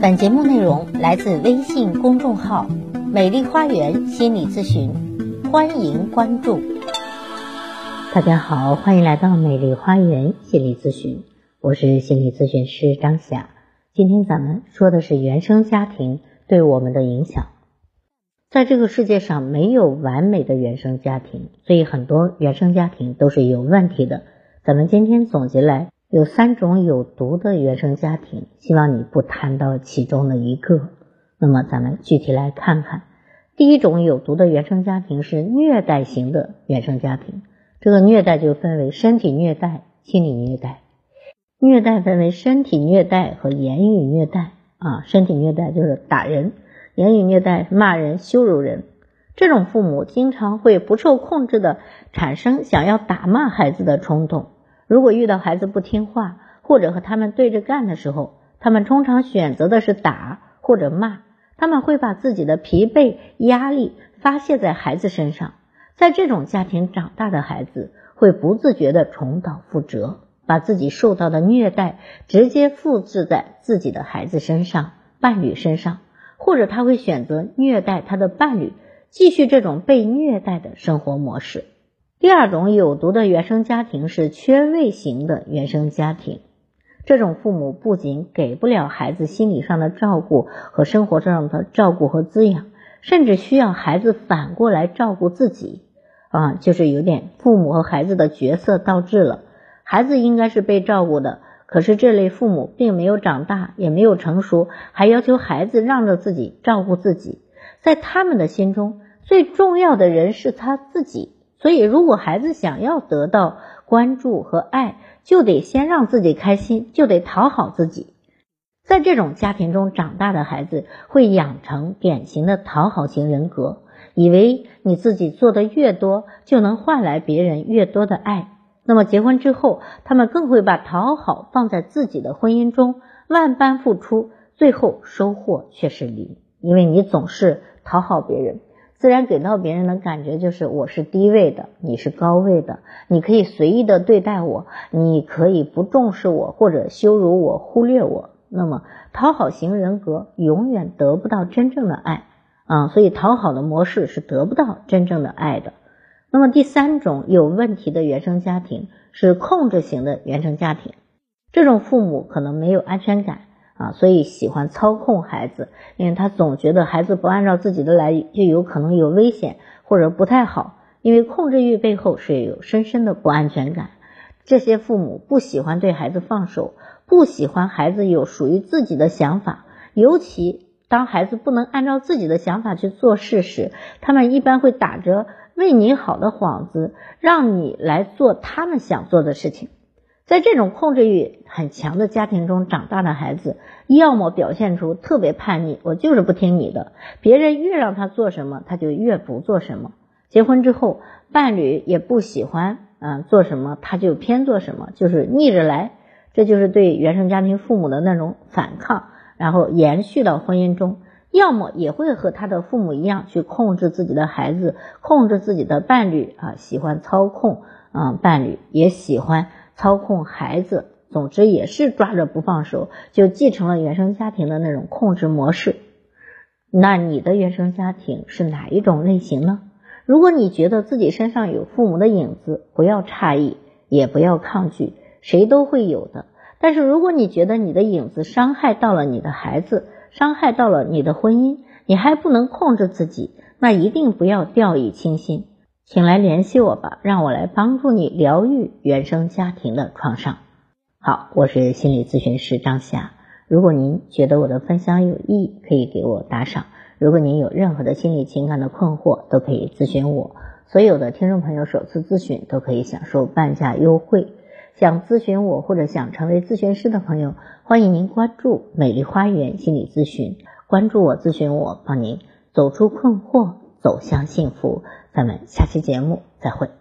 本节目内容来自微信公众号“美丽花园心理咨询”，欢迎关注。大家好，欢迎来到美丽花园心理咨询，我是心理咨询师张霞。今天咱们说的是原生家庭对我们的影响。在这个世界上没有完美的原生家庭，所以很多原生家庭都是有问题的。咱们今天总结来。有三种有毒的原生家庭，希望你不谈到其中的一个。那么咱们具体来看看，第一种有毒的原生家庭是虐待型的原生家庭。这个虐待就分为身体虐待、心理虐待。虐待分为身体虐待和言语虐待啊。身体虐待就是打人，言语虐待骂人、羞辱人。这种父母经常会不受控制的产生想要打骂孩子的冲动。如果遇到孩子不听话，或者和他们对着干的时候，他们通常选择的是打或者骂。他们会把自己的疲惫、压力发泄在孩子身上。在这种家庭长大的孩子，会不自觉的重蹈覆辙，把自己受到的虐待直接复制在自己的孩子身上、伴侣身上，或者他会选择虐待他的伴侣，继续这种被虐待的生活模式。第二种有毒的原生家庭是缺位型的原生家庭，这种父母不仅给不了孩子心理上的照顾和生活上的照顾和滋养，甚至需要孩子反过来照顾自己，啊，就是有点父母和孩子的角色倒置了。孩子应该是被照顾的，可是这类父母并没有长大，也没有成熟，还要求孩子让着自己照顾自己，在他们的心中，最重要的人是他自己。所以，如果孩子想要得到关注和爱，就得先让自己开心，就得讨好自己。在这种家庭中长大的孩子，会养成典型的讨好型人格，以为你自己做的越多，就能换来别人越多的爱。那么结婚之后，他们更会把讨好放在自己的婚姻中，万般付出，最后收获却是零，因为你总是讨好别人。自然给到别人的感觉就是我是低位的，你是高位的，你可以随意的对待我，你可以不重视我或者羞辱我、忽略我。那么讨好型人格永远得不到真正的爱啊，所以讨好的模式是得不到真正的爱的。那么第三种有问题的原生家庭是控制型的原生家庭，这种父母可能没有安全感。啊，所以喜欢操控孩子，因为他总觉得孩子不按照自己的来，就有可能有危险或者不太好。因为控制欲背后是有深深的不安全感。这些父母不喜欢对孩子放手，不喜欢孩子有属于自己的想法，尤其当孩子不能按照自己的想法去做事时，他们一般会打着为你好的幌子，让你来做他们想做的事情。在这种控制欲很强的家庭中长大的孩子，要么表现出特别叛逆，我就是不听你的，别人越让他做什么，他就越不做什么。结婚之后，伴侣也不喜欢，嗯，做什么他就偏做什么，就是逆着来。这就是对原生家庭父母的那种反抗，然后延续到婚姻中，要么也会和他的父母一样去控制自己的孩子，控制自己的伴侣啊，喜欢操控，嗯，伴侣也喜欢。操控孩子，总之也是抓着不放手，就继承了原生家庭的那种控制模式。那你的原生家庭是哪一种类型呢？如果你觉得自己身上有父母的影子，不要诧异，也不要抗拒，谁都会有的。但是如果你觉得你的影子伤害到了你的孩子，伤害到了你的婚姻，你还不能控制自己，那一定不要掉以轻心。请来联系我吧，让我来帮助你疗愈原生家庭的创伤。好，我是心理咨询师张霞。如果您觉得我的分享有意义，可以给我打赏。如果您有任何的心理情感的困惑，都可以咨询我。所有的听众朋友首次咨询都可以享受半价优惠。想咨询我或者想成为咨询师的朋友，欢迎您关注美丽花园心理咨询，关注我咨询我，帮您走出困惑，走向幸福。咱们下期节目再会。